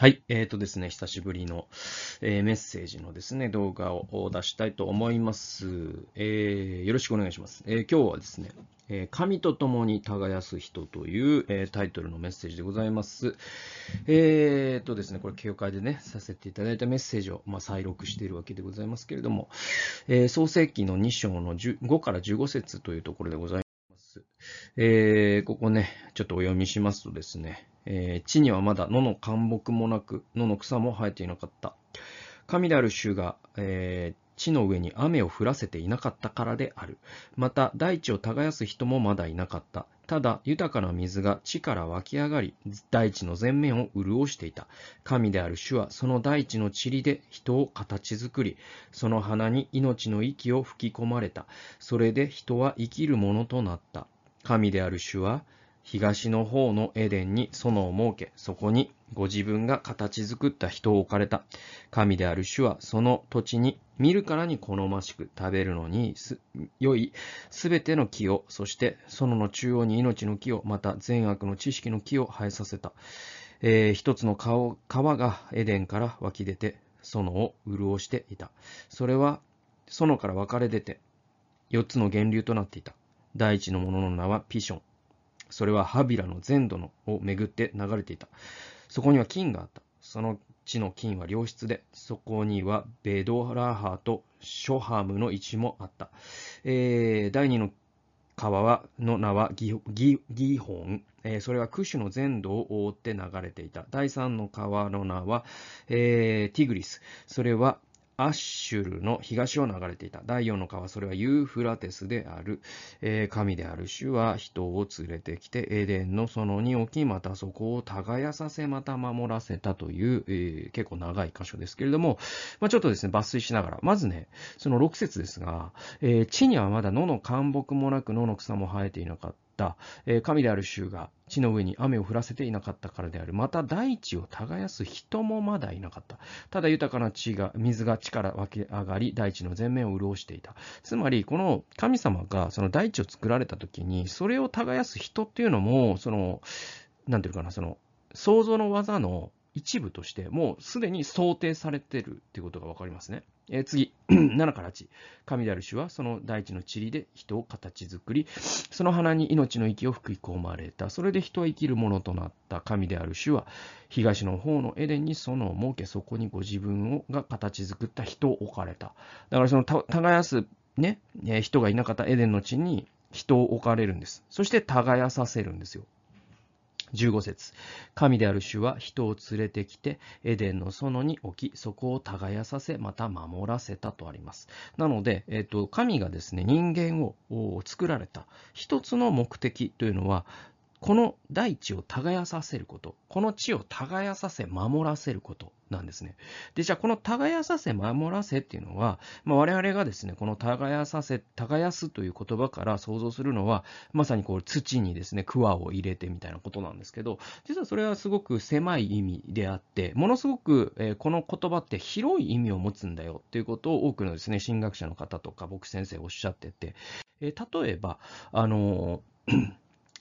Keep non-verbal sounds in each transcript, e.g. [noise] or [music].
はい。えっ、ー、とですね、久しぶりの、えー、メッセージのですね、動画を出したいと思います。えー、よろしくお願いします。え今日はですね、え神と共に耕す人という、えタイトルのメッセージでございます。えっ、とですね、これ、教会でね、させていただいたメッセージを、まあ、再録しているわけでございますけれども、え創世記の2章の5から15節というところでございます。えここね、ちょっとお読みしますとですね、えー、地にはまだ野の干木もなく、野の草も生えていなかった。神である主が、えー、地の上に雨を降らせていなかったからである。また、大地を耕す人もまだいなかった。ただ、豊かな水が地から湧き上がり、大地の全面を潤していた。神である主は、その大地の塵で人を形作り、その花に命の息を吹き込まれた。それで人は生きるものとなった。神である主は、東の方のエデンに園を設け、そこにご自分が形作った人を置かれた。神である主はその土地に見るからに好ましく食べるのに良いすべての木を、そして園の中央に命の木を、また善悪の知識の木を生えさせた。えー、一つの川がエデンから湧き出て、園を潤していた。それは園から分かれ出て、四つの源流となっていた。第一のものの名はピション。それはハビラの全土のを巡って流れていた。そこには金があった。その地の金は良質で、そこにはベドラハとショハムの位置もあった。えー、第二の川はの名はギギギホン、えー、それはクシュの全土を覆って流れていた。第三の川の名は、えー、ティグリス、それはアッシュルの東を流れていた。第4の川、それはユーフラテスである。えー、神である主は人を連れてきて、エデンの園に置き、またそこを耕させ、また守らせたという、えー、結構長い箇所ですけれども、まあ、ちょっとですね、抜粋しながら、まずね、その6節ですが、えー、地にはまだ野の干木もなく野の草も生えていなかった。、え神である衆が地の上に雨を降らせていなかったからである。また大地を耕す人もまだいなかった。ただ豊かな地が、水が地から湧き上がり、大地の全面を潤していた。つまり、この神様がその大地を作られた時に、それを耕す人っていうのも、その、なんていうかな、その、創造の技の一部として、もうすでに想定されてるっていうことがわかりますね。えー、次、[clears throat] 7から8。神である主はその大地の塵で人を形作り、その花に命の息を吹き込まれた。それで人は生きるものとなった神である主は、東の方のエデンに園を設け、そこにご自分をが形作った人を置かれた。だからその耕す、ね、人がいなかったエデンの地に人を置かれるんです。そして耕させるんですよ。15節神である主は人を連れてきて、エデンの園に置き、そこを耕させ、また守らせたとあります。なので、えっ、と、神がですね、人間を作られた一つの目的というのは、この大地を耕させること、この地を耕させ、守らせることなんですね。で、じゃあこの耕させ、守らせっていうのは、まあ、我々がですね、この耕させ、耕すという言葉から想像するのは、まさにこう土にですね、桑を入れてみたいなことなんですけど、実はそれはすごく狭い意味であって、ものすごく、え、この言葉って広い意味を持つんだよっていうことを多くのですね、神学者の方とか僕先生おっしゃってて、え、例えば、あの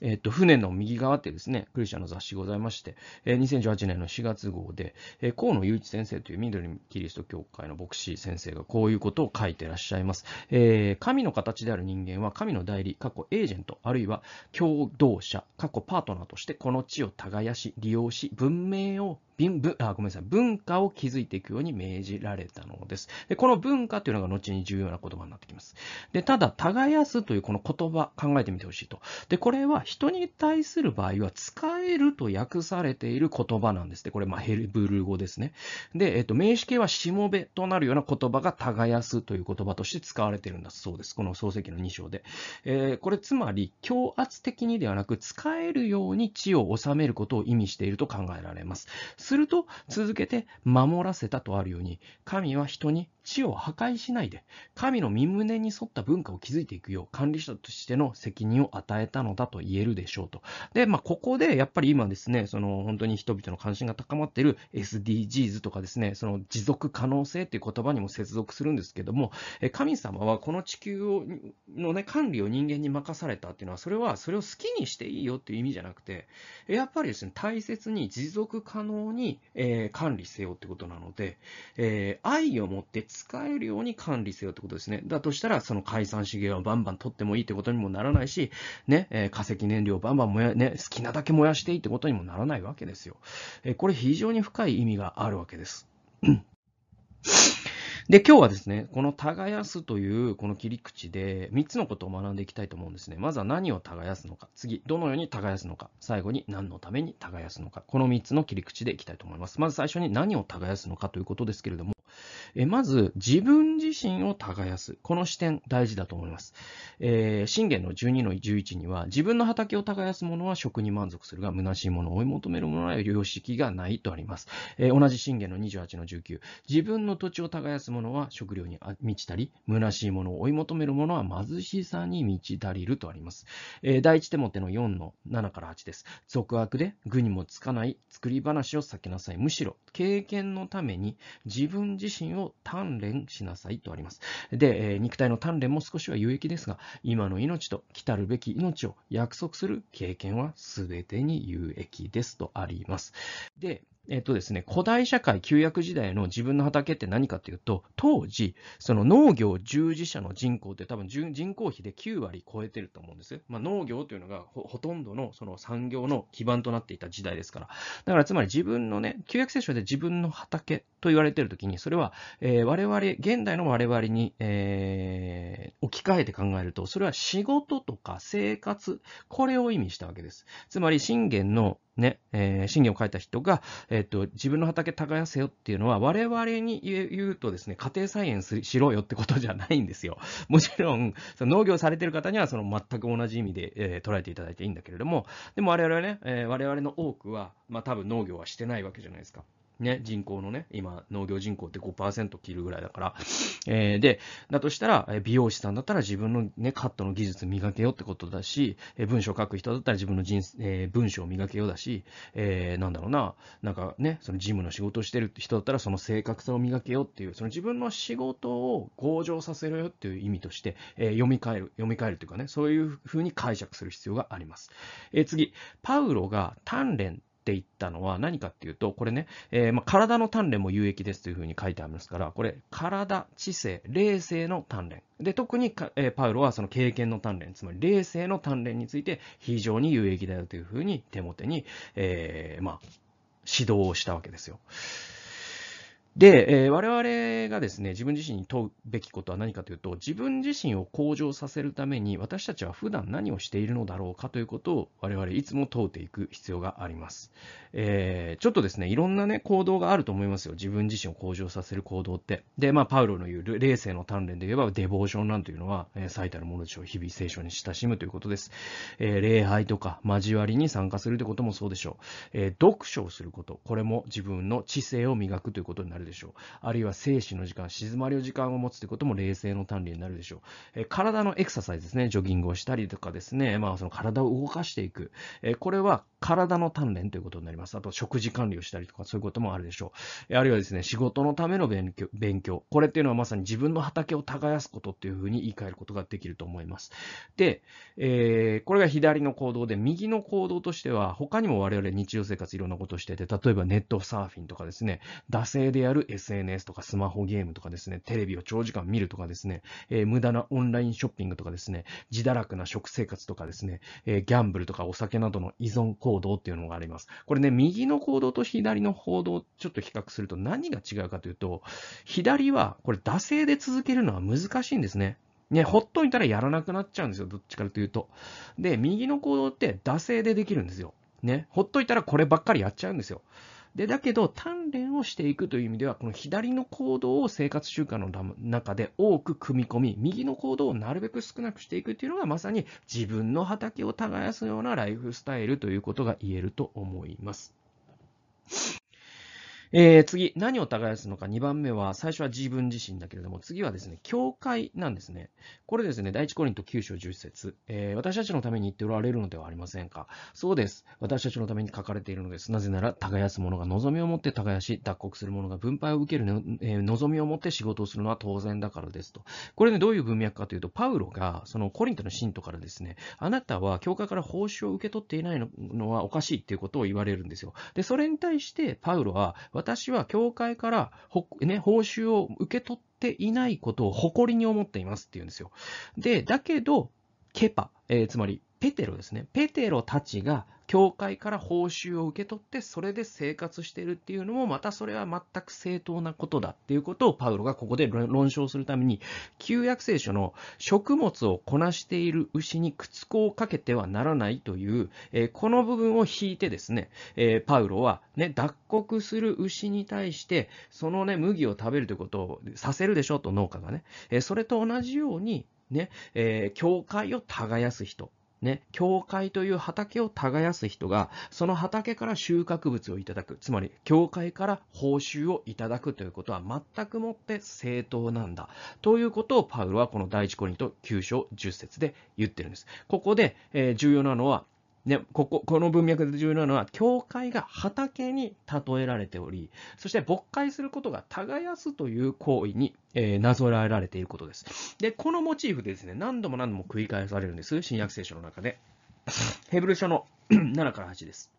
えっと、船の右側ってですね、クリスチャの雑誌ございまして、えー、2018年の4月号で、えー、河野雄一先生という緑キリスト教会の牧師先生がこういうことを書いてらっしゃいます。えー、神の形である人間は神の代理、過去エージェント、あるいは共同者、過去パートナーとしてこの地を耕し、利用し、文明を文あごめんなさい文化を築いていくように命じられたのです。でこの文化というのが後に重要な言葉になってきます。でただ、耕すというこの言葉、考えてみてほしいと。で、これは人に対する場合は、使えると訳されている言葉なんです。これ、まあ、ヘルブル語ですね。で、えっと、名詞形はしもべとなるような言葉が耕すという言葉として使われているんだそうです。この漱石の2章で。えー、これ、つまり、強圧的にではなく、使えるように地を治めることを意味していると考えられます。すると、続けて守らせたとあるように、神は人に地を破壊しないで、神の身旨に沿った文化を築いていくよう、管理者としての責任を与えたのだと言えるでしょうと。で、まあ、ここでやっぱり今ですね、その本当に人々の関心が高まっている SDGs とかですね、その持続可能性っていう言葉にも接続するんですけども、神様はこの地球をのね、管理を人間に任されたっていうのは、それはそれを好きにしていいよっていう意味じゃなくて、やっぱりですね、大切に持続可能にに、えー、管理せよってことなので、えー、愛を持って使えるように管理せよってことですね。だとしたら、その解散資源をバンバン取ってもいいってことにもならないし、ね、えー、化石燃料をバンバン燃や、ね、好きなだけ燃やしていいってことにもならないわけですよ。えー、これ非常に深い意味があるわけです。で、今日はですね、この耕すというこの切り口で3つのことを学んでいきたいと思うんですね。まずは何を耕すのか。次、どのように耕すのか。最後に何のために耕すのか。この3つの切り口でいきたいと思います。まず最初に何を耕すのかということですけれども、えまず、自分自身を耕す。この視点、大事だと思います。えー、信玄の12の11には、自分の畑を耕す者は食に満足するが、虚しいものを追い求める者は良識がないとあります。えー、同じ信玄の28の19、自分の土地を耕す者は食料に満ちたり、虚しいものを追い求める者は貧しさに満ち足りるとあります。えー、第一手モての4の7から8です。俗悪で具にもつかない作り話を避けなさい。むしろ、経験のために自分自身を鍛錬しなさいとあります。で、え、肉体の鍛錬も少しは有益ですが、今の命と来たるべき命を約束する経験は全てに有益ですとあります。で、えっとですね、古代社会、旧約時代の自分の畑って何かっていうと、当時、その農業従事者の人口って多分人口比で9割超えてると思うんです。まあ、農業というのがほとんどのその産業の基盤となっていた時代ですから。だからつまり自分のね、旧約聖書で自分の畑と言われてるときに、それは、えー、我々、現代の我々に、えー、置き換えて考えると、それは仕事とか生活、これを意味したわけです。つまり、信玄のね、えー、信玄を書いた人が、えっ、ー、と、自分の畑耕せよっていうのは、我々に言うとですね、家庭菜園しろよってことじゃないんですよ。もちろん、その農業されてる方には、その全く同じ意味で、えー、捉えていただいていいんだけれども、でも我々はね、え、我々の多くは、まあ多分農業はしてないわけじゃないですか。ね、人口のね、今、農業人口って5%切るぐらいだから、えー、で、だとしたら、美容師さんだったら自分のね、カットの技術磨けよってことだし、え文章を書く人だったら自分の人、えー、文章を磨けよだし、えー、なんだろうな、なんかね、その事務の仕事をしてるって人だったらその正確さを磨けよっていう、その自分の仕事を向上させるよっていう意味として、え、読み替える、読み替えるというかね、そういうふうに解釈する必要があります。え、次、パウロが鍛錬って言ったのは何かっていうと、これね、えー、ま、体の鍛錬も有益ですというふうに書いてありますから、これ、体、知性、霊性の鍛錬。で、特にえー、パウロはその経験の鍛錬、つまり霊性の鍛錬について非常に有益だよというふうに手元に、えー、まあ、指導をしたわけですよ。で、えー、我々がですね、自分自身に問うべきことは何かというと、自分自身を向上させるために、私たちは普段何をしているのだろうかということを、我々いつも問うていく必要があります。えー、ちょっとですね、いろんなね、行動があると思いますよ。自分自身を向上させる行動って。で、まあ、パウロの言う、霊性の鍛錬で言えば、デボーションなんというのは、えー、最たるものでしょう。日々聖書に親しむということです。えー、礼拝とか、交わりに参加するということもそうでしょう。えー、読書をすること。これも自分の知性を磨くということになるでしょう。あるいは静止の時間、静まりの時間を持つということも冷静の鍛錬になるでしょう。え、体のエクササイズですね。ジョギングをしたりとかですね。まあ、その体を動かしていく。え、これは体の鍛錬ということになります。あと、食事管理をしたりとか、そういうこともあるでしょう。あるいはですね、仕事のための勉強。勉強これっていうのはまさに自分の畑を耕すことっていうふうに言い換えることができると思います。で、えー、これが左の行動で、右の行動としては、他にも我々日常生活いろんなことをしてて、例えばネットサーフィンとかですね、惰性でやる SNS とかスマホゲームとかですね、テレビを長時間見るとかですね、えー、無駄なオンラインショッピングとかですね、自堕落な食生活とかですね、えー、ギャンブルとかお酒などの依存行動っていうのがあります。これね、右の行動と左の行動をちょっと比較すると何が違うかというと、左はこれ惰性で続けるのは難しいんですね。ね、ほっといたらやらなくなっちゃうんですよ。どっちかというと。で、右の行動って惰性でできるんですよ。ね、ほっといたらこればっかりやっちゃうんですよ。で、だけど、鍛錬をしていくという意味では、この左の行動を生活習慣の中で多く組み込み、右の行動をなるべく少なくしていくというのが、まさに自分の畑を耕すようなライフスタイルということが言えると思います。えー、次、何を耕すのか、2番目は、最初は自分自身だけれども、次はですね、教会なんですね。これですね、第一コリント9章10節、えー、私たちのために言っておられるのではありませんか。そうです。私たちのために書かれているのです。なぜなら、耕す者が望みを持って耕し、脱穀する者が分配を受ける、えー、望みを持って仕事をするのは当然だからですと。これね、どういう文脈かというと、パウロが、そのコリントの信徒からですね、あなたは教会から報酬を受け取っていないのはおかしいっていうことを言われるんですよ。で、それに対して、パウロは、私は教会からね、報酬を受け取っていないことを誇りに思っていますって言うんですよ。で、だけど、ケパ、えー、つまりペテロですね。ペテロたちが教会から報酬を受け取って、それで生活しているっていうのも、またそれは全く正当なことだっていうことをパウロがここで論証するために、旧約聖書の食物をこなしている牛に靴子をかけてはならないという、えー、この部分を引いてですね、えー、パウロは、ね、脱穀する牛に対して、そのね、麦を食べるということをさせるでしょうと農家がね、えー、それと同じように、ね、えー、教会を耕す人、ね、教会という畑を耕す人が、その畑から収穫物をいただく。つまり、教会から報酬をいただくということは全くもって正当なんだ。ということをパウロはこの第一コリント9章10節で言ってるんです。ここで、えー、重要なのは、ね、ここ、この文脈で重要なのは、教会が畑に例えられており、そして牧会することが耕すという行為に、えー、なぞらえられていることです。で、このモチーフでですね、何度も何度も繰り返されるんです。新約聖書の中で。[laughs] ヘブル書の [clears throat] 7から8です。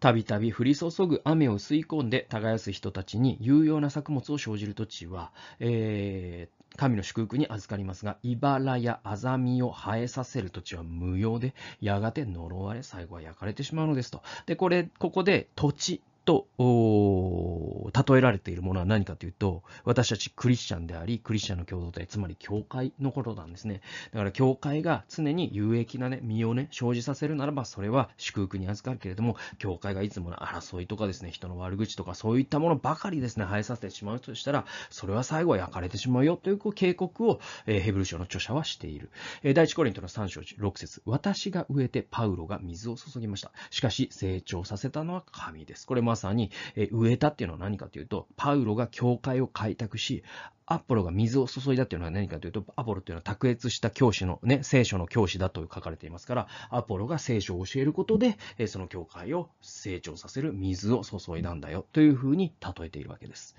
たびたび降り注ぐ雨を吸い込んで耕す人たちに有用な作物を生じる土地は、え、神の祝福に預かりますが、茨やアザミを生えさせる土地は無用で、やがて呪われ、最後は焼かれてしまうのですと。で、これ、ここで土地と例えられているものは何かというと、私たちクリスチャンであり、クリスチャンの共同体、つまり教会のことなんですね。だから教会が常に有益なね、身をね、生じさせるならば、それは祝福に預かるけれども、教会がいつもの争いとかですね、人の悪口とか、そういったものばかりですね、生えさせてしまうとしたら、それは最後は焼かれてしまうよという警告を、え、ヘブル書の著者はしている。え、第一コリントの3章6節私が植えてパウロが水を注ぎました。しかし、成長させたのは神です。これままさに、え植えたっていうのは何かというと、パウロが教会を開拓し、アポロが水を注いだっていうのは何かというと、アポロっていうのは卓越した教師のね、聖書の教師だと書かれていますから、アポロが聖書を教えることで、その教会を成長させる水を注いだんだよというふうに例えているわけです。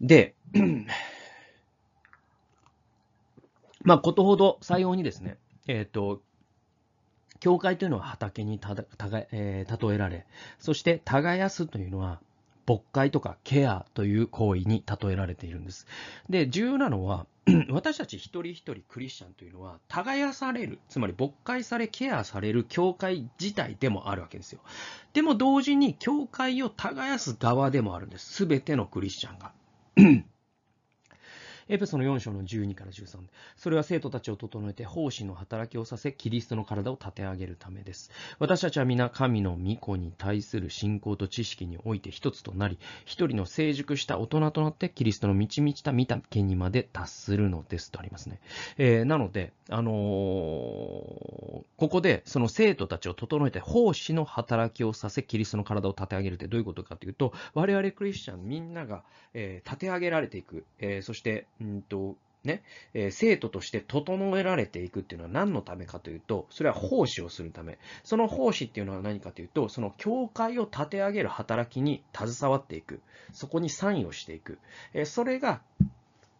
で、まあ、ことほど採用にですね、えっ、ー、と、教会というのは畑にたたが、えー、例えられ、そして耕すというのは牧会とかケアという行為に例えられているんです。で、重要なのは、[clears throat] 私たち一人一人クリスチャンというのは、耕される、つまり牧会され、ケアされる教会自体でもあるわけですよ。でも同時に教会を耕す側でもあるんです。すべてのクリスチャンが。エペソの4章の12から13、それは生徒たちを整えて奉仕の働きをさせ、キリストの体を立て上げるためです。私たちは皆神の御子に対する信仰と知識において一つとなり、一人の成熟した大人となってキリストの満ち満ちた見た見にまで達するのですとありますね。えー、なので、あのー、ここでその生徒たちを整えて奉仕の働きをさせ、キリストの体を立て上げるってどういうことかというと、我々クリスチャンみんなが、えー、立て上げられていく、え、そしてうんと、ね、えー、生徒として整えられていくっていうのは何のためかというと、それは奉仕をするため。その奉仕っていうのは何かというと、その教会を立て上げる働きに携わっていく。そこに参与していく。えー、それが、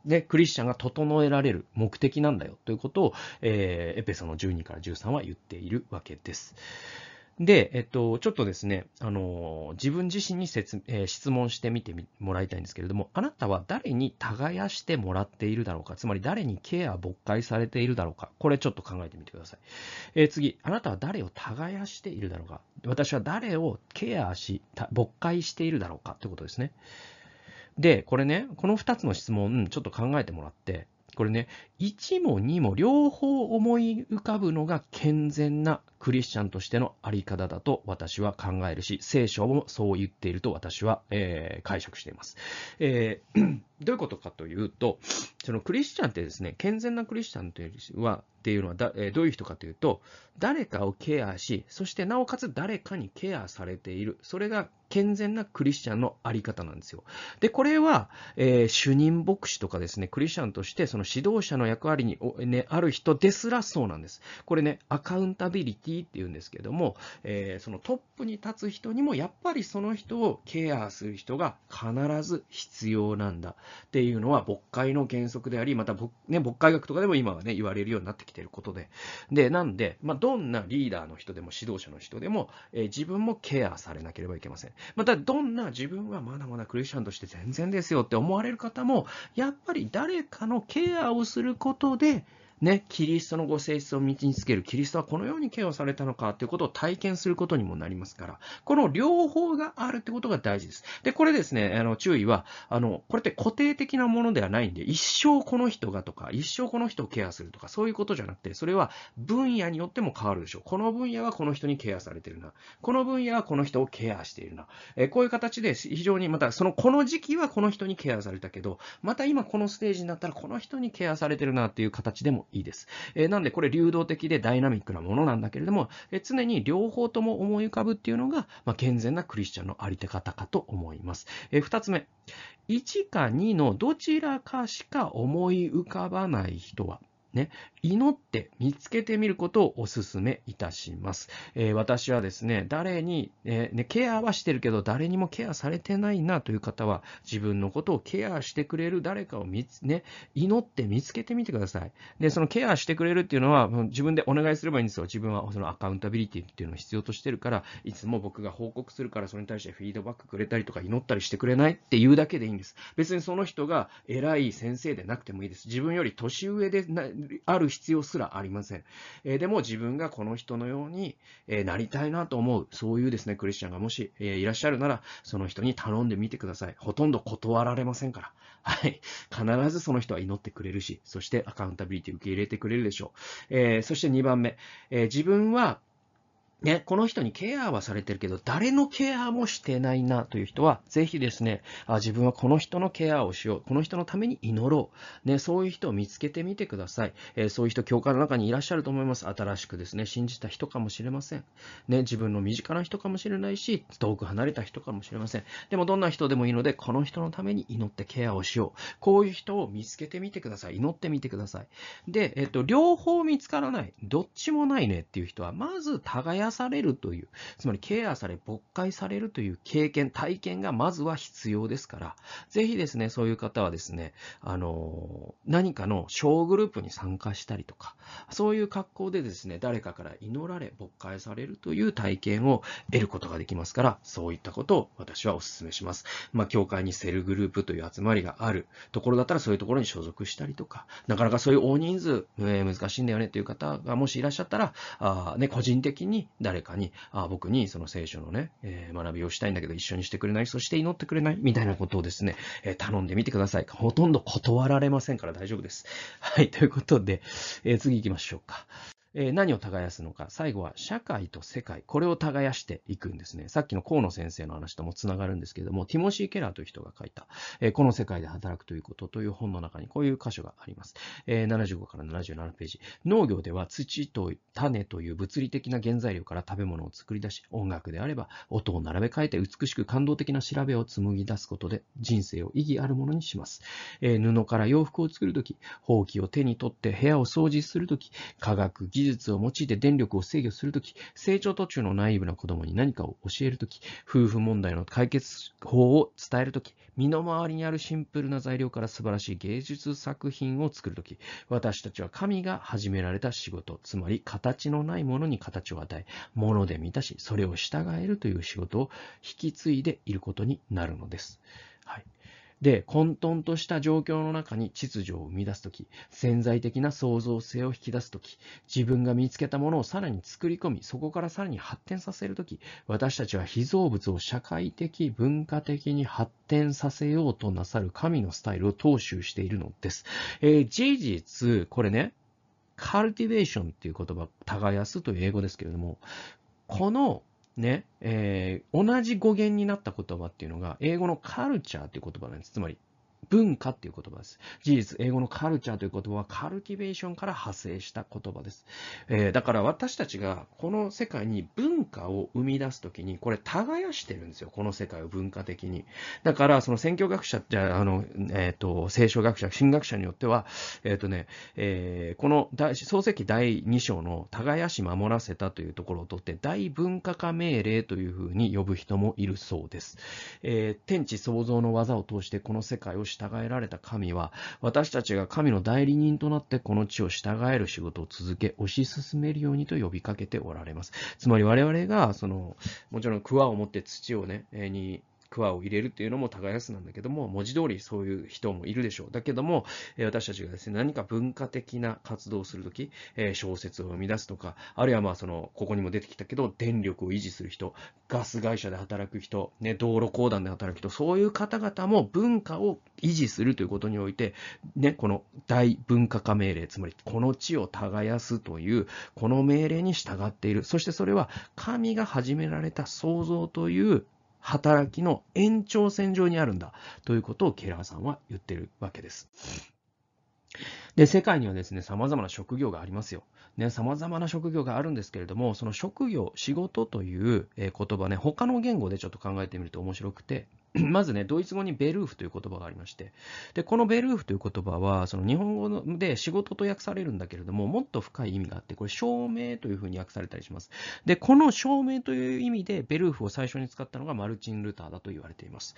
ね、クリスチャンが整えられる目的なんだよということを、えー、エペソの12から13は言っているわけです。で、えっと、ちょっとですね、あの、自分自身に説、えー、質問してみてもらいたいんですけれども、あなたは誰に耕してもらっているだろうか、つまり誰にケア、牧会されているだろうか、これちょっと考えてみてください。えー、次、あなたは誰を耕しているだろうか、私は誰をケアし、牧会しているだろうか？ということですね。で、これね、この2つの質問、ちょっと考えてもらって、これね、1も2も両方思い浮かぶのが健全なクリスチャンとしてのあり方だと私は考えるし、聖書もそう言っていると私は、えー、解釈しています。えー、[clears throat] どういうことかというと、そのクリスチャンってですね、健全なクリスチャンというは、っていうのはだ、えー、どういう人かというと、誰かをケアし、そしてなおかつ誰かにケアされている。それが健全なクリスチャンのあり方なんですよ。で、これは、え、主任牧師とかですね、クリスチャンとしてその指導者の役割に、ね、ある人ですらそうなんです。これね、アカウンタビリティっていうんですけども、えー、そのトップに立つ人にもやっぱりその人をケアする人が必ず必要なんだっていうのは牧会の原則であり、また、ね、牧会学とかでも今はね、言われるようになってきていることで。で、なんで、まあ、どんなリーダーの人でも指導者の人でも、えー、自分もケアされなければいけません。また、どんな自分はまだまだクリスチャンとして全然ですよって思われる方も、やっぱり誰かのケアをすることで、ね、キリストのご性質を身につける、キリストはこのようにケアをされたのかということを体験することにもなりますから、この両方があるってことが大事です。で、これですね、あの注意は、あの、これって固定的なものではないんで、一生この人がとか、一生この人をケアするとか、そういうことじゃなくて、それは分野によっても変わるでしょう。この分野はこの人にケアされてるな。この分野はこの人をケアしているな。えこういう形で非常にまた、その、この時期はこの人にケアされたけど、また今このステージになったらこの人にケアされてるなっていう形でもいいです。えなんでこれ流動的でダイナミックなものなんだけれども、え常に両方とも思い浮かぶっていうのが、まあ、健全なクリスチャンのあり手方かと思います。え2つ目、1か2のどちらかしか思い浮かばない人は、ね、祈って見つけてみることをお勧めいたします。えー、私はですね、誰に、えー、ね、ケアはしてるけど、誰にもケアされてないなという方は、自分のことをケアしてくれる誰かを見つ、ね、祈って見つけてみてください。で、そのケアしてくれるっていうのは、自分でお願いすればいいんですよ。自分はそのアカウンタビリティっていうのを必要としてるから、いつも僕が報告するから、それに対してフィードバックくれたりとか、祈ったりしてくれないっていうだけでいいんです。別にその人が偉い先生でなくてもいいです。自分より年上である必要すらありません。え、でも自分がこの人のように、え、なりたいなと思う、そういうですね、クリスチャンがもし、え、いらっしゃるなら、その人に頼んでみてください。ほとんど断られませんから。はい。必ずその人は祈ってくれるし、そしてアカウンタビリティ受け入れてくれるでしょう。え、そして2番目、え、自分はね、この人にケアはされてるけど、誰のケアもしてないなという人は、ぜひですね、あ自分はこの人のケアをしよう。この人のために祈ろう。ね、そういう人を見つけてみてください。えー、そういう人、教会の中にいらっしゃると思います。新しくですね、信じた人かもしれません。ね、自分の身近な人かもしれないし、遠く離れた人かもしれません。でも、どんな人でもいいので、この人のために祈ってケアをしよう。こういう人を見つけてみてください。祈ってみてください。で、えっと、両方見つからない。どっちもないねっていう人は、まず耕されるという、つまりケアされ、牧会されるという経験、体験がまずは必要ですから、ぜひですね、そういう方はですね、あの、何かの小グループに参加したりとか、そういう格好でですね、誰かから祈られ、牧会されるという体験を得ることができますから、そういったことを私はお勧めします。まあ、教会にセルグループという集まりがあるところだったら、そういうところに所属したりとか、なかなかそういう大人数、えー、難しいんだよねという方がもしいらっしゃったら、あね、個人的に誰かに、あ僕にその聖書のね、えー、学びをしたいんだけど一緒にしてくれない？そして祈ってくれない？みたいなことをですね、えー、頼んでみてください。ほとんど断られませんから大丈夫です。はい、ということで、えー、次行きましょうか。えー、何を耕すのか。最後は社会と世界。これを耕していくんですね。さっきの河野先生の話ともつながるんですけれども、ティモシー・ケラーという人が書いた、えー、この世界で働くということという本の中にこういう箇所があります。えー、75から77ページ。農業では土と種という物理的な原材料から食べ物を作り出し、音楽であれば音を並べ替えて美しく感動的な調べを紡ぎ出すことで人生を意義あるものにします。えー、布から洋服を作るとき、ほうきを手に取って部屋を掃除するとき、科学技技術を用いて電力を制御するとき、成長途中のナイーブな子供に何かを教えるとき、夫婦問題の解決法を伝えるとき、身の回りにあるシンプルな材料から素晴らしい芸術作品を作るとき、私たちは神が始められた仕事、つまり形のないものに形を与え、もので満たし、それを従えるという仕事を引き継いでいることになるのです。はいで、混沌とした状況の中に秩序を生み出すとき、潜在的な創造性を引き出すとき、自分が見つけたものをさらに作り込み、そこからさらに発展させるとき、私たちは被造物を社会的、文化的に発展させようとなさる神のスタイルを踏襲しているのです。えー、事実、これね、cultivation っていう言葉、耕すという英語ですけれども、このね、えー、同じ語源になった言葉っていうのが、英語のカルチャーっていう言葉なんです。つまり、文化っていう言葉です。事実、英語のカルチャーという言葉はカルティベーションから派生した言葉です。えー、だから私たちがこの世界に文化を生み出すときに、これ耕してるんですよ。この世界を文化的に。だから、その選挙学者じゃあの、えっ、ー、と、聖書学者、神学者によっては、えっ、ー、とね、えー、この創世記第2章の耕し守らせたというところをとって、大文化化命令というふうに呼ぶ人もいるそうです。えー、天地創造の技を通してこの世界を従えられた神は、私たちが神の代理人となってこの地を従える仕事を続け、推し進めるようにと呼びかけておられます。つまり我々が、その、もちろん桑を持って土をね、に桑を入れるっていうのも耕すなんだけども、文字通りそういう人もいるでしょう。だけども、え私たちがですね、何か文化的な活動をするとき、え小説を生み出すとか、あるいはまあその、ここにも出てきたけど、電力を維持する人、ガス会社で働く人、ね、道路公団で働く人、そういう方々も文化を維持するということにおいて、ね、この大文化化命令、つまりこの地を耕すという、この命令に従っている。そしてそれは神が始められた創造という働きの延長線上にあるんだということをケラーさんは言ってるわけです。で、世界にはですね、様々な職業がありますよ。ね、様々な職業があるんですけれども、その職業、仕事という言葉ね、他の言語でちょっと考えてみると面白くて、[clears throat] まずね、ドイツ語にベルーフという言葉がありまして、で、このベルーフという言葉は、その日本語で仕事と訳されるんだけれども、もっと深い意味があって、これ、証明というふうに訳されたりします。で、この証明という意味で、ベルーフを最初に使ったのがマルチン・ルターだと言われています。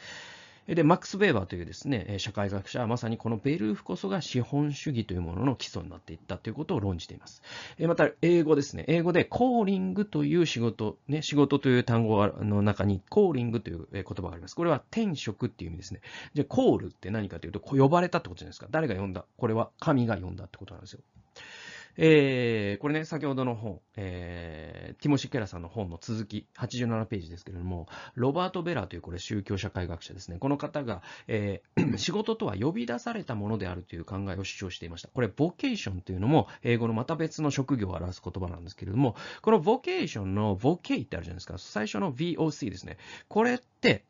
で、マックス・ベーバーというですね、社会学者はまさにこのベルーフこそが資本主義というものの基礎になっていったということを論じています。また、英語ですね。英語でコーリングという仕事、ね、仕事という単語の中にコーリングという言葉があります。これは転職っていう意味ですね。じゃあ、コールって何かというと、呼ばれたってことじゃないですか。誰が呼んだ？これは神が呼んだってことなんですよ。えー、これね、先ほどの本、えー、ティモシー・ケラさんの本の続き、87ページですけれども、ロバート・ベラーというこれ宗教社会学者ですね。この方が、えー、[clears throat] 仕事とは呼び出されたものであるという考えを主張していました。これ、ボケーションというのも、英語のまた別の職業を表す言葉なんですけれども、このボケーションのボケイってあるじゃないですか。最初の VOC ですね。これって、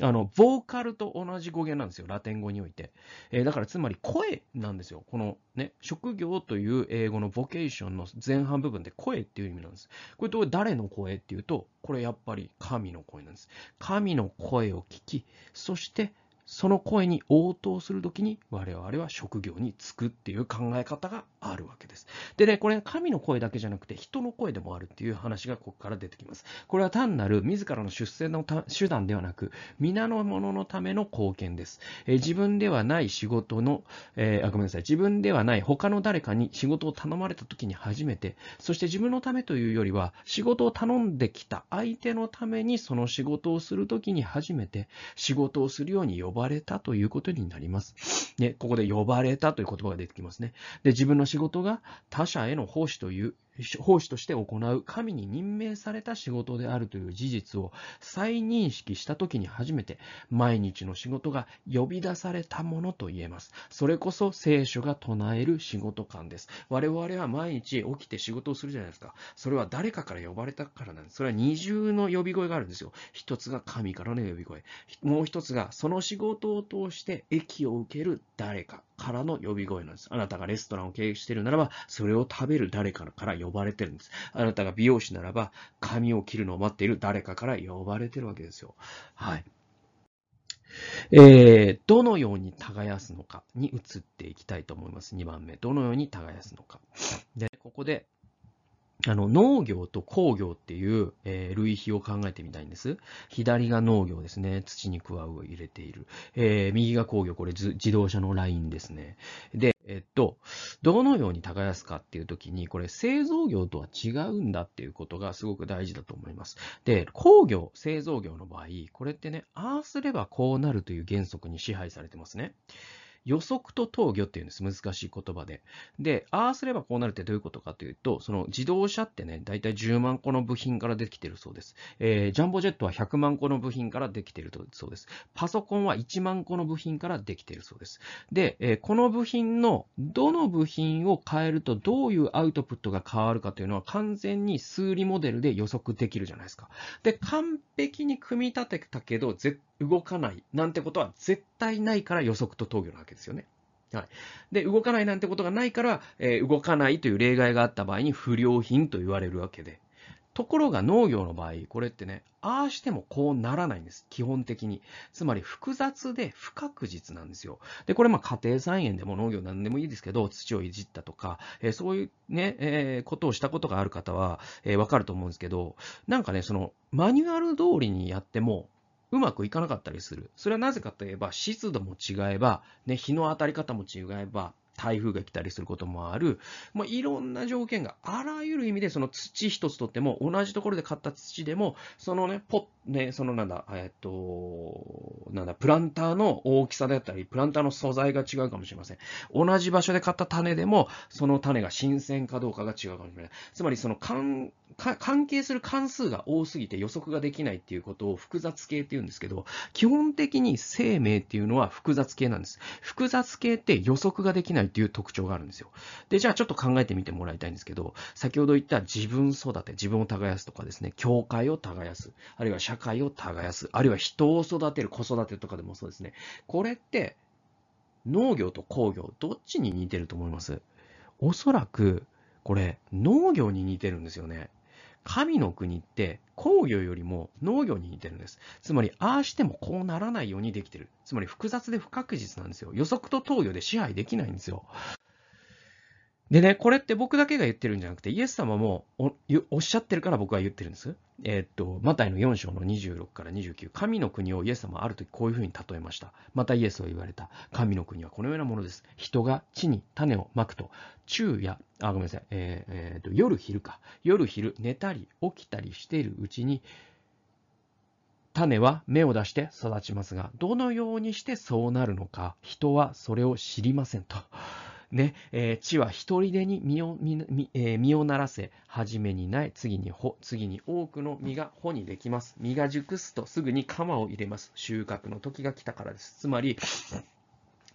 あの、ボーカルと同じ語源なんですよ、ラテン語において。えー、だからつまり声なんですよ。このね、職業という英語のボケーションの前半部分で声っていう意味なんです。これと誰の声っていうと、これやっぱり神の声なんです。神の声を聞き、そしてその声に応答するときに我々は職業に就くっていう考え方があるわけです。でね、これ神の声だけじゃなくて人の声でもあるっていう話がここから出てきます。これは単なる自らの出世の手段ではなく、皆の者のための貢献です。え、自分ではない仕事の、えー、あ、ごめんなさい。自分ではない他の誰かに仕事を頼まれたときに初めて、そして自分のためというよりは仕事を頼んできた相手のためにその仕事をするときに初めて仕事をするように呼ばればれたということになります。ね、ここで呼ばれたという言葉が出てきますね。で、自分の仕事が他者への奉仕という奉仕として行う神に任命された仕事であるという事実を再認識したときに初めて毎日の仕事が呼び出されたものと言えます。それこそ聖書が唱える仕事感です。我々は毎日起きて仕事をするじゃないですか。それは誰かから呼ばれたからなんです。それは二重の呼び声があるんですよ。一つが神からの呼び声。もう一つがその仕事を通して益を受ける誰かからの呼び声なんです。あなたがレストランを経営しているならば、それを食べる誰かから呼呼ばれてるんです。あなたが美容師ならば、髪を切るのを待っている誰かから呼ばれてるわけですよ。はい。えー、どのように耕すのかに移っていきたいと思います。2番目。どのように耕すのか。で、ここで、あの、農業と工業っていう、えー、類比を考えてみたいんです。左が農業ですね。土にクワウを入れている。えー、右が工業、これ自動車のラインですね。で、えっと、どのように耕すかっていう時に、これ製造業とは違うんだっていうことがすごく大事だと思います。で、工業、製造業の場合、これってね、ああすればこうなるという原則に支配されてますね。予測と投与っていうんです。難しい言葉で。で、ああすればこうなるってどういうことかというと、その自動車ってね、だいたい10万個の部品からできてるそうです。えー、ジャンボジェットは100万個の部品からできてるそうです。パソコンは1万個の部品からできてるそうです。で、えー、この部品のどの部品を変えるとどういうアウトプットが変わるかというのは完全に数理モデルで予測できるじゃないですか。で、完璧に組み立てたけど、動かないなんてことは絶対ないから予測と投与なわけですよね。はい。で、動かないなんてことがないから、えー、動かないという例外があった場合に不良品と言われるわけで。ところが農業の場合、これってね、ああしてもこうならないんです。基本的に。つまり複雑で不確実なんですよ。で、これまあ家庭菜園でも農業なんでもいいですけど、土をいじったとか、えー、そういうね、えー、ことをしたことがある方は、えー、わかると思うんですけど、なんかね、そのマニュアル通りにやっても、うまくいかなかったりする。それはなぜかといえば、湿度も違えば、ね、日の当たり方も違えば、台風が来たりすることもある、まあ、いろんな条件が、あらゆる意味でその土一つとっても、同じところで買った土でも、そのね、ポね、そのなんだ、えっと、なんだ、プランターの大きさであったり、プランターの素材が違うかもしれません。同じ場所で買った種でも、その種が新鮮かどうかが違うかもしれない。つまり、その関関係する関数が多すぎて予測ができないっていうことを複雑系って言うんですけど、基本的に生命っていうのは複雑系なんです。複雑系って予測ができないっていう特徴があるんですよ。で、じゃあちょっと考えてみてもらいたいんですけど、先ほど言った自分育て、自分を耕すとかですね、教会を耕す、あるいは社会を耕す、あるいは人を育てる、子育てとかでもそうですね。これって農業と工業、どっちに似てると思います？おそらく、これ、農業に似てるんですよね。神の国って工業よりも農業に似てるんです。つまり、ああしてもこうならないようにできてる。つまり、複雑で不確実なんですよ。予測と投与で支配できないんですよ。でね、これって僕だけが言ってるんじゃなくて、イエス様もおおっしゃってるから僕は言ってるんです。えー、っと、マタイの4章の26から29、神の国をイエス様はある時こういうふうに例えました。またイエスは言われた。神の国はこのようなものです。人が地に種をまくと、昼夜、あ、ごめんなさい、えーえー、っと夜昼か。夜昼、寝たり起きたりしているうちに、種は芽を出して育ちますが、どのようにしてそうなるのか、人はそれを知りませんと。ね、えー、地は一人でに実を実,、えー、実をならせ、初めにない、次に穂、次に多くの実が穂にできます。実が熟すとすぐに鎌を入れます。収穫の時が来たからです。つまり、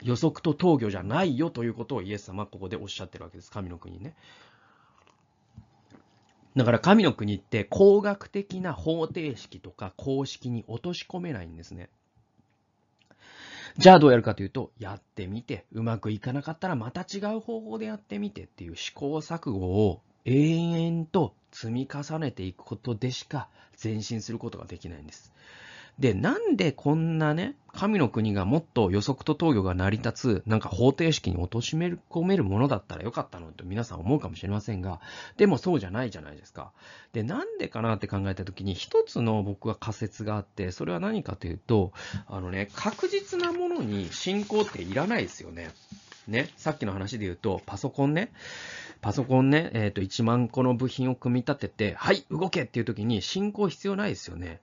予測と投魚じゃないよということをイエス様はここでおっしゃってるわけです。神の国ね。だから神の国って工学的な方程式とか公式に落とし込めないんですね。じゃあどうやるかというと、やってみて、うまくいかなかったらまた違う方法でやってみてっていう試行錯誤を永遠と積み重ねていくことでしか前進することができないんです。で、なんでこんなね、神の国がもっと予測と投与が成り立つ、なんか方程式に落とし込めるものだったらよかったのと皆さん思うかもしれませんが、でもそうじゃないじゃないですか。で、なんでかなって考えたときに、一つの僕は仮説があって、それは何かというと、あのね、確実なものに信仰っていらないですよね。ね、さっきの話で言うと、パソコンね、パソコンね、えっ、ー、と、1万個の部品を組み立てて、はい、動けっていう時に進行必要ないですよね。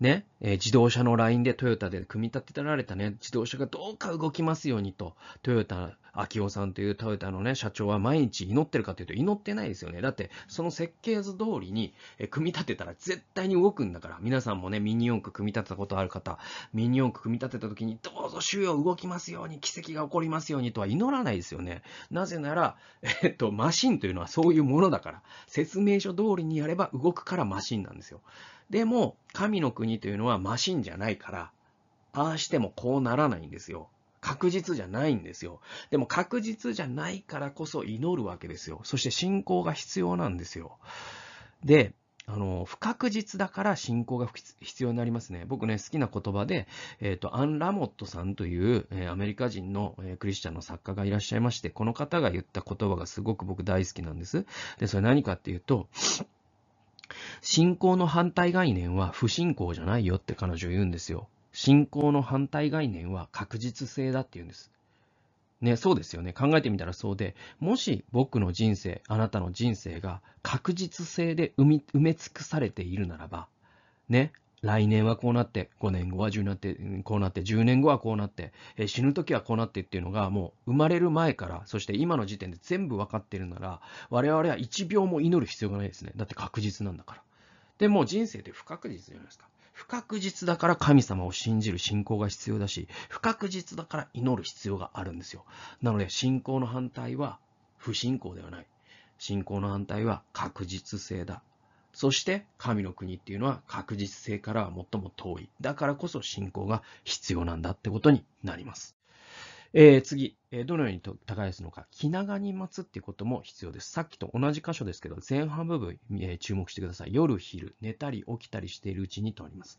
ね、えー、自動車のラインでトヨタで組み立てられたね、自動車がどうか動きますようにと、トヨタ、秋夫さんというトヨタのね、社長は毎日祈ってるかというと祈ってないですよね。だって、その設計図通りに、えー、組み立てたら絶対に動くんだから、皆さんもね、ミニ四駆組み立てたことある方、ミニ四駆組み立てた時に、どうぞ主よ動きますように、奇跡が起こりますようにとは祈らないですよね。なぜなら、えっと、マシンというのはそういうものだから、説明書通りにやれば動くからマシンなんですよ。でも、神の国というのはマシンじゃないから、ああしてもこうならないんですよ。確実じゃないんですよ。でも確実じゃないからこそ祈るわけですよ。そして信仰が必要なんですよ。で、あの、不確実だから信仰が必要になりますね。僕ね、好きな言葉で、えっ、ー、と、アン・ラモットさんという、えー、アメリカ人の、えー、クリスチャンの作家がいらっしゃいまして、この方が言った言葉がすごく僕大好きなんです。で、それ何かっていうと、信仰の反対概念は不信仰じゃないよって彼女言うんですよ。信仰の反対概念は確実性だって言うんです。ね、そうですよね。考えてみたらそうで、もし僕の人生、あなたの人生が確実性で埋め尽くされているならば、ね、来年はこうなって、5年後は10なって、こうなって、10年後はこうなって、え、死ぬ時はこうなってっていうのが、もう生まれる前から、そして今の時点で全部分かってるなら、我々は1秒も祈る必要がないですね。だって確実なんだから。でも人生って不確実じゃないですか。不確実だから神様を信じる信仰が必要だし、不確実だから祈る必要があるんですよ。なので、信仰の反対は不信仰ではない。信仰の反対は確実性だ。そして神の国っていうのは確実性からは最も遠い。だからこそ信仰が必要なんだってことになります。えー、次、えー、どのように耕すのか、気長に待つっていうことも必要です。さっきと同じ箇所ですけど、前半部分、えー、注目してください。夜、昼、寝たり起きたりしているうちにとあります。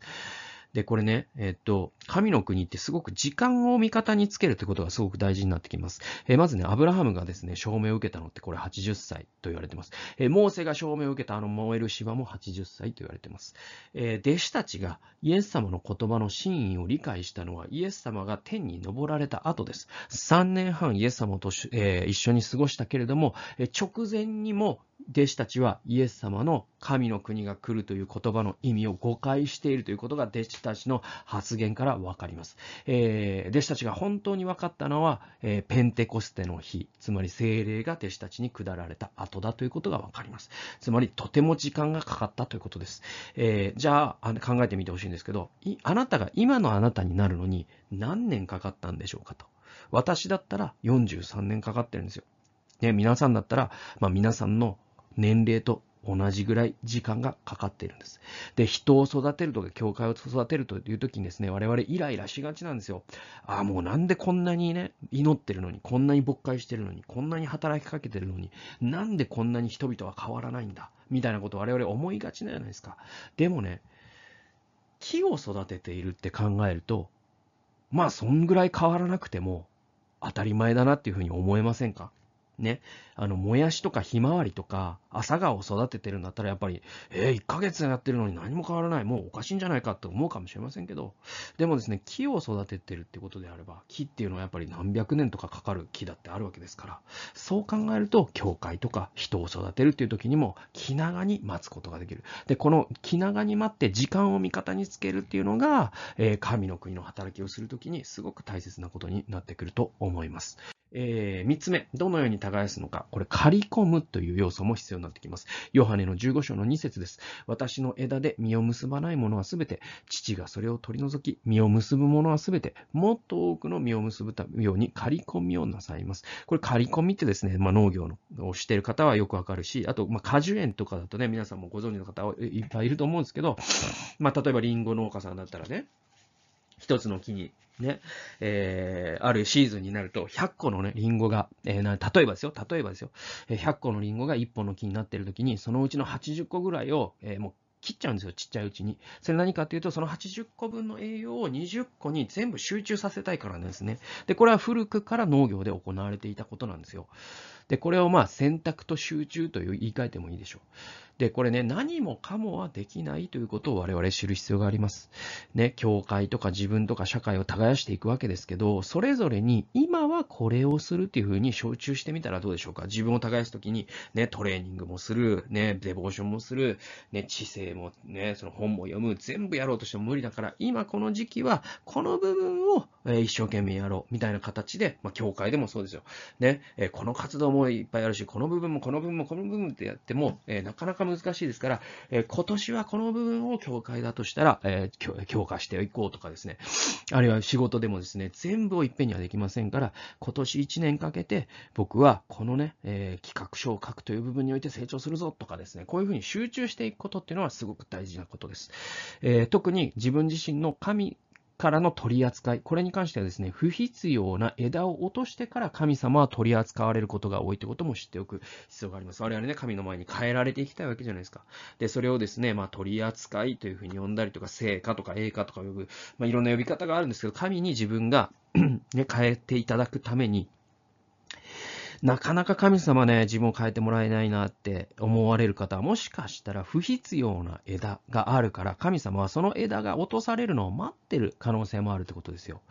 で、これね、えっと、神の国ってすごく時間を味方につけるってことがすごく大事になってきます。えまずね、アブラハムがですね、証明を受けたのってこれ80歳と言われてます。えモーセが証明を受けたあの燃える芝も80歳と言われてます。え弟子たちがイエス様の言葉の真意を理解したのはイエス様が天に昇られた後です。3年半イエス様と、え、一緒に過ごしたけれども、え直前にも弟子たちはイエス様の神の国が来るという言葉の意味を誤解しているということが弟子たちの発言からわかります。えー、弟子たちが本当に分かったのは、えー、ペンテコステの日、つまり精霊が弟子たちに下られた後だということがわかります。つまりとても時間がかかったということです。えー、じゃあ考えてみてほしいんですけど、あなたが今のあなたになるのに何年かかったんでしょうかと。私だったら43年かかってるんですよ。ね、皆さんだったら、まあ、皆さんの年齢と同じぐらい時間がかかっているんです。で、人を育てるとか、教会を育てるという時にですね、我々イライラしがちなんですよ。ああ、もうなんでこんなにね、祈ってるのに、こんなに勃会してるのに、こんなに働きかけてるのに、なんでこんなに人々は変わらないんだ、みたいなことを我々思いがちなじゃないですか。でもね、木を育てているって考えると、まあ、そんぐらい変わらなくても当たり前だなっていうふうに思えませんか？ね、あの、もやしとかひまわりとか、朝顔を育ててるんだったらやっぱり、えー、1ヶ月やってるのに何も変わらない、もうおかしいんじゃないかって思うかもしれませんけど、でもですね、木を育ててるってことであれば、木っていうのはやっぱり何百年とかかかる木だってあるわけですから、そう考えると、教会とか人を育てるっていう時にも、気長に待つことができる。で、この気長に待って時間を味方につけるっていうのが、えー、神の国の働きをするときにすごく大切なことになってくると思います。えー、3つ目、どのように耕すのか。これ、刈り込むという要素も必要になってきます。ヨハネの15章の2節です。私の枝で実を結ばないものはすべて、父がそれを取り除き、実を結ぶものはすべて、もっと多くの実を結ぶように刈り込みをなさいます。これ、刈り込みってですね、まあ、農業をしている方はよくわかるし、あと、まあ、果樹園とかだとね、皆さんもご存知の方はいっぱいいると思うんですけど、まあ、例えばリンゴ農家さんだったらね、一つの木にね、えー、あるシーズンになると、100個のね、リンゴが、えー、な例えばですよ、例えばですよ、100個のリンゴが1本の木になっているときに、そのうちの80個ぐらいを、えー、もう切っちゃうんですよ、ちっちゃいうちに。それ何かっていうと、その80個分の栄養を20個に全部集中させたいからなんですね。で、これは古くから農業で行われていたことなんですよ。で、これをまあ選択と集中という言い換えてもいいでしょう。で、これね、何もかもはできないということを我々知る必要があります。ね、教会とか自分とか社会を耕していくわけですけど、それぞれに今はこれをするっていうふうに集中してみたらどうでしょうか？自分を耕すときに、ね、トレーニングもする、ね、デボーションもする、ね、知性もね、その本も読む、全部やろうとしても無理だから、今この時期はこの部分を、一生懸命やろう、みたいな形で、まあ、教会でもそうですよ。ね、この活動もいっぱいあるし、この部分もこの部分もこの部分ってやっても、えなかなか難しいですから、えー、今年はこの部分を教会だとしたら、えー、強化していこうとかですね、[sniffs] あるいは仕事でもですね、全部をいっぺんにはできませんから、今年1年かけて、僕はこのね、えー、企画書を書くという部分において成長するぞとかですね、こういうふうに集中していくことっていうのはすごく大事なことです。えー、特に自分自身の神からの取り扱い、これに関してはですね、不必要な枝を落としてから神様は取り扱われることが多いということも知っておく必要があります。我々ね、神の前に変えられていきたいわけじゃないですか。で、それをですね、まあ、取り扱いというふうに呼んだりとか、聖歌とか栄歌とか呼ぶ、まあ、いろんな呼び方があるんですけど、神に自分がね、変えていただくために、なかなか神様ね、自分を変えてもらえないなって思われる方は、もしかしたら不必要な枝があるから、神様はその枝が落とされるのを待ってる可能性もあるってことですよ。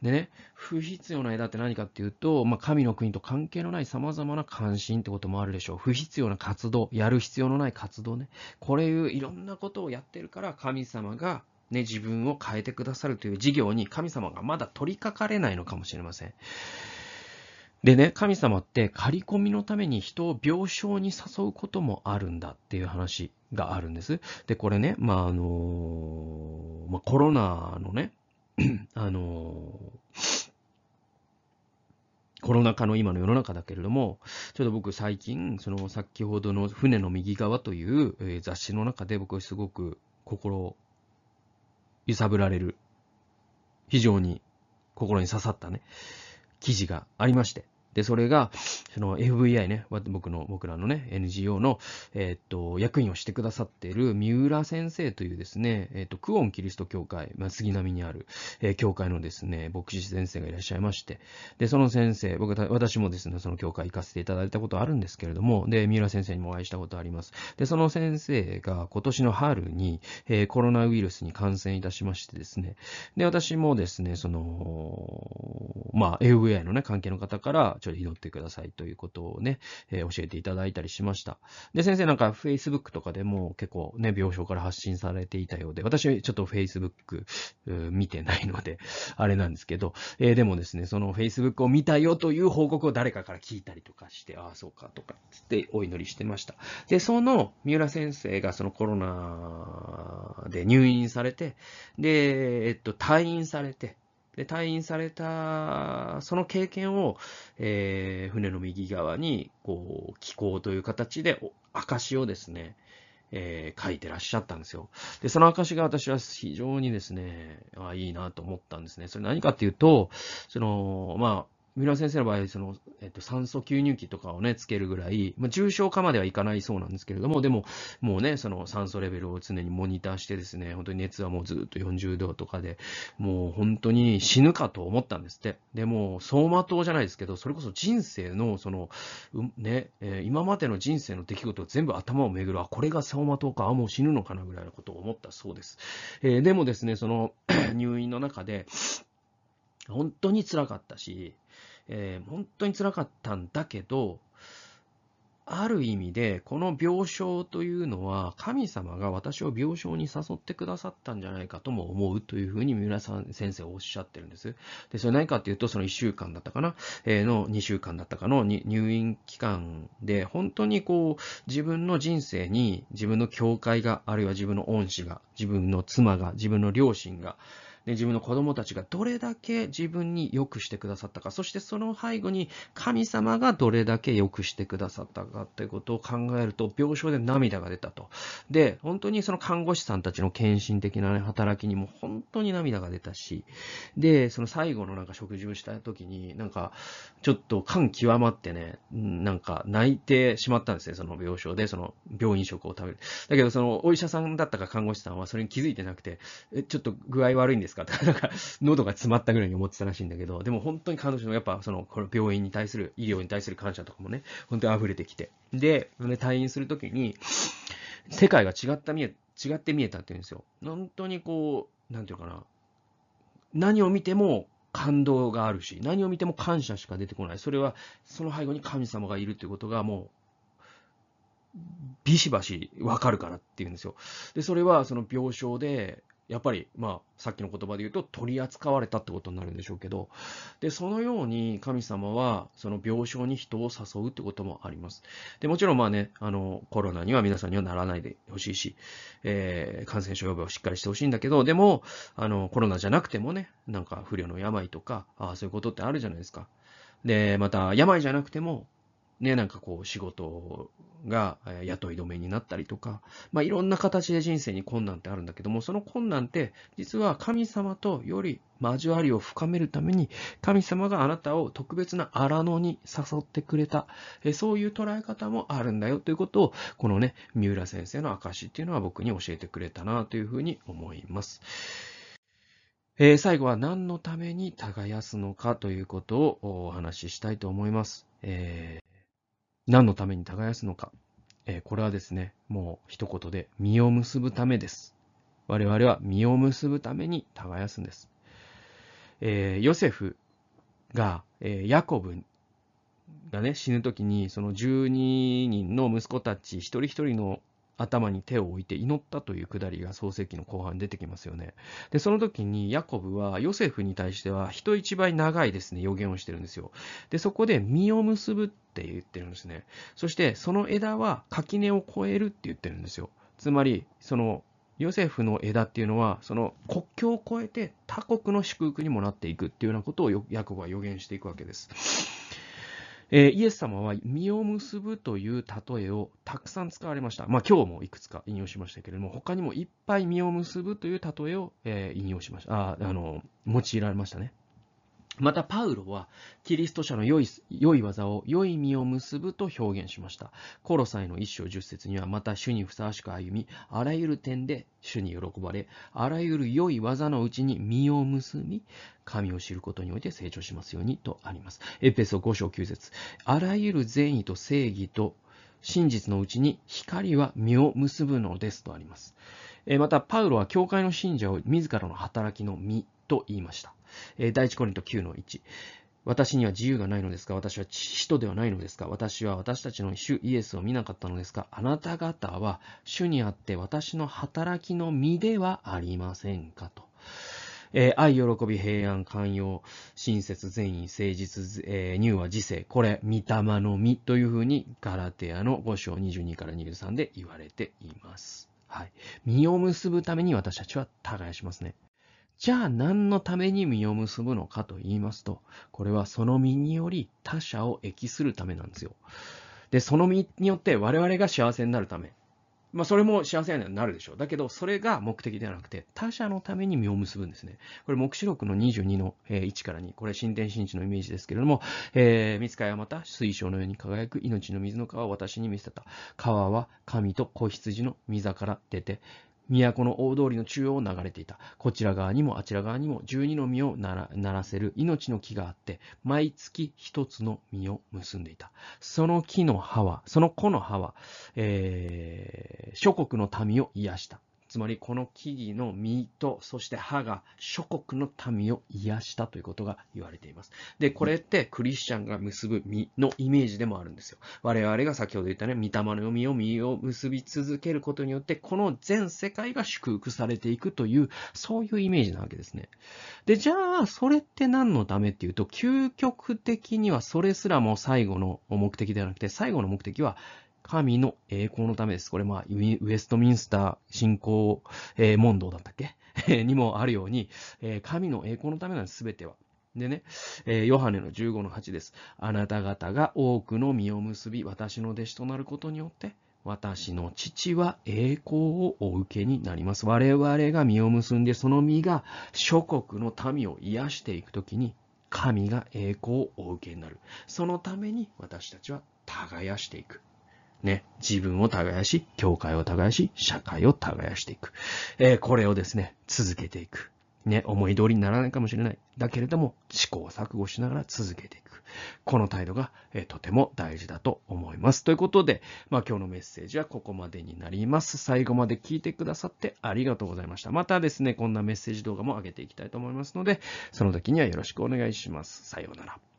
でね、不必要な枝って何かっていうと、まあ、神の国と関係のない様々な関心ってこともあるでしょう。不必要な活動、やる必要のない活動ね。これいういろんなことをやってるから、神様がね、自分を変えてくださるという事業に神様がまだ取り掛かれないのかもしれません。でね、神様って刈り込みのために人を病床に誘うこともあるんだっていう話があるんです。で、これね、まあ、あのまあ、コロナのね、[clears throat] あのコロナ禍の今の世の中だけれども、ちょっと僕最近、その先ほどの船の右側という、雑誌の中で僕はすごく心を揺さぶられる、非常に心に刺さったね、記事がありまして、で、それが、その FVI ね、僕の、僕らのね、NGO の、え、っと、役員をしてくださっている三浦先生というですね、え、っと、クオンキリスト教会、まあ、杉並にある、えー、教会のですね、牧師先生がいらっしゃいまして、で、その先生、僕、私もですね、その教会行かせていただいたことあるんですけれども、で、三浦先生にもお会いしたことあります。で、その先生が今年の春に、えー、コロナウイルスに感染いたしましてですね、で、私もですね、その、まあ、FVI のね、関係の方から、ちょっと祈ってくださいということをね、えー、教えていただいたりしました。で、先生なんか Facebook とかでも結構ね、病床から発信されていたようで、私ちょっと Facebook 見てないので、あれなんですけど、えー、でもですね、その Facebook を見たよという報告を誰かから聞いたりとかして、ああ、そうかとか、つってお祈りしてました。で、その三浦先生がそのコロナで入院されて、で、えっと、退院されて、で、退院された、その経験を、えー、船の右側に、こう、気候という形で、証をですね、えー、書いてらっしゃったんですよ。で、その証が私は非常にですね、あいいなと思ったんですね。それ何かっていうと、その、まあ、三浦先生の場合、その、えっと、酸素吸入器とかをね、つけるぐらい、まあ、重症化まではいかないそうなんですけれども、でも、もうね、その酸素レベルを常にモニターしてですね、本当に熱はもうずっと40度とかで、もう本当に死ぬかと思ったんですって。でも、走馬灯じゃないですけど、それこそ人生の、その、ね、えー、今までの人生の出来事を全部頭を巡る、あ、これが走馬灯か、あ、もう死ぬのかなぐらいのことを思ったそうです。えー、でもですね、その [clears throat] 入院の中で、本当に辛かったし、えー、本当に辛かったんだけど、ある意味で、この病床というのは、神様が私を病床に誘ってくださったんじゃないかとも思うというふうに三浦さん先生おっしゃってるんです。で、それ何かっていうと、その1週間だったかな、えー、の2週間だったかの？入院期間で、本当にこう、自分の人生に自分の教会が、あるいは自分の恩師が、自分の妻が、自分の両親が、で、自分の子供たちがどれだけ自分に良くしてくださったか、そしてその背後に神様がどれだけ良くしてくださったかということを考えると、病床で涙が出たと。で、本当にその看護師さんたちの献身的な、ね、働きにも本当に涙が出たし、で、その最後のなんか食事をした時に、なんか、ちょっと感極まってね、なんか泣いてしまったんですね、その病床で、その病院食を食べる。だけど、そのお医者さんだったか看護師さんはそれに気づいてなくて、え、ちょっと具合悪いんですですか、[laughs] なんか、喉が詰まったぐらいに思ってたらしいんだけど、でも本当に彼女のやっぱ、その、この病院に対する、医療に対する感謝とかもね、本当に溢れてきて。で、退院するときに、世界が違った見え、違って見えたって言うんですよ。本当にこう、なんていうかな、何を見ても感動があるし、何を見ても感謝しか出てこない。それは、その背後に神様がいるっていうことがもう、ビシバシわかるからっていうんですよ。で、それはその病床で、やっぱり、まあ、さっきの言葉で言うと、取り扱われたってことになるんでしょうけど、で、そのように神様は、その病床に人を誘うってこともあります。で、もちろんまあね、あの、コロナには皆さんにはならないでほしいし、えー、感染症予防をしっかりしてほしいんだけど、でも、あの、コロナじゃなくてもね、なんか不慮の病とか、ああ、そういうことってあるじゃないですか。で、また、病じゃなくても、ね、なんかこう仕事が雇い止めになったりとか、まあいろんな形で人生に困難ってあるんだけども、その困難って実は神様とより交わりを深めるために、神様があなたを特別な荒野に誘ってくれた、そういう捉え方もあるんだよということを、このね、三浦先生の証っていうのは僕に教えてくれたなというふうに思います。えー、最後は何のために耕すのかということをお話ししたいと思います。えー何のために耕すのか。えー、これはですね、もう一言で、実を結ぶためです。我々は実を結ぶために耕すんです。えー、ヨセフが、えー、ヤコブがね、死ぬ時に、その12人の息子たち一人一人の頭に手を置いて祈ったというくだりが創世記の後半に出てきますよね。で、その時にヤコブはヨセフに対しては人一倍長いですね、予言をしてるんですよ。で、そこで実を結ぶって言ってるんですね。そしてその枝は垣根を越えるって言ってるんですよ。つまり、そのヨセフの枝っていうのは、その国境を越えて他国の祝福にもなっていくっていうようなことをヤコブは予言していくわけです。えー、イエス様は実を結ぶという例えをたくさん使われました。まあ今日もいくつか引用しましたけれども、他にもいっぱい実を結ぶという例えを、えー、引用しました。あ、あの、用いられましたね。また、パウロは、キリスト者の良い良い技を良い実を結ぶと表現しました。コロサイの一章十節には、また主にふさわしく歩み、あらゆる点で主に喜ばれ、あらゆる良い技のうちに実を結び、神を知ることにおいて成長しますようにとあります。エペソ5章9節あらゆる善意と正義と真実のうちに光は実を結ぶのですとあります。また、パウロは教会の信者を自らの働きの実と言いましたえ。第一コリント9の1。私には自由がないのですか？私は人ではないのですか？私は私たちの主イエスを見なかったのですか？あなた方は主にあって私の働きの身ではありませんか？と。えー、愛、喜び、平安、寛容、親切、善意、誠実、えー、乳和、自制。これ、御霊の実というふうに、ガラテアの5章22から23で言われています。はい。実を結ぶために私たちは耕しますね。じゃあ何のために実を結ぶのかと言いますと、これはその実により他者を益するためなんですよ。で、その実によって我々が幸せになるため。まあ、それも幸せになるでしょう。だけど、それが目的ではなくて、他者のために実を結ぶんですね。これ、目視録の22の1から2。これ、新天新地のイメージですけれども、えー、見つかはまた水晶のように輝く命の水の川を私に見せた。川は神と子羊の溝から出て、都の大通りの中央を流れていた。こちら側にもあちら側にも十二の実をならせる命の木があって、毎月一つの実を結んでいた。その木の葉は、その子の葉は、えー、諸国の民を癒した。つまりこの木々の実と、そして葉が諸国の民を癒したということが言われています。で、これってクリスチャンが結ぶ実のイメージでもあるんですよ。我々が先ほど言ったね、御霊の実を実を結び続けることによって、この全世界が祝福されていくという、そういうイメージなわけですね。で、じゃあ、それって何のためっていうと、究極的にはそれすらも最後の目的ではなくて、最後の目的は神の栄光のためです。これ、まあ、ウェストミンスター信仰、えー、問答だったっけ？[laughs] にもあるように、えー、神の栄光のためなんです、すべては。でね、えー、ヨハネの15の8です。あなた方が多くの実を結び、私の弟子となることによって、私の父は栄光をお受けになります。我々が実を結んで、その実が諸国の民を癒していくときに、神が栄光をお受けになる。そのために私たちは耕していく。ね、自分を耕し、教会を耕し、社会を耕していく。えー、これをですね、続けていく。ね、思い通りにならないかもしれない。だけれども、試行錯誤しながら続けていく。この態度が、え、とても大事だと思います。ということで、まあ今日のメッセージはここまでになります。最後まで聞いてくださってありがとうございました。またですね、こんなメッセージ動画も上げていきたいと思いますので、その時にはよろしくお願いします。さようなら。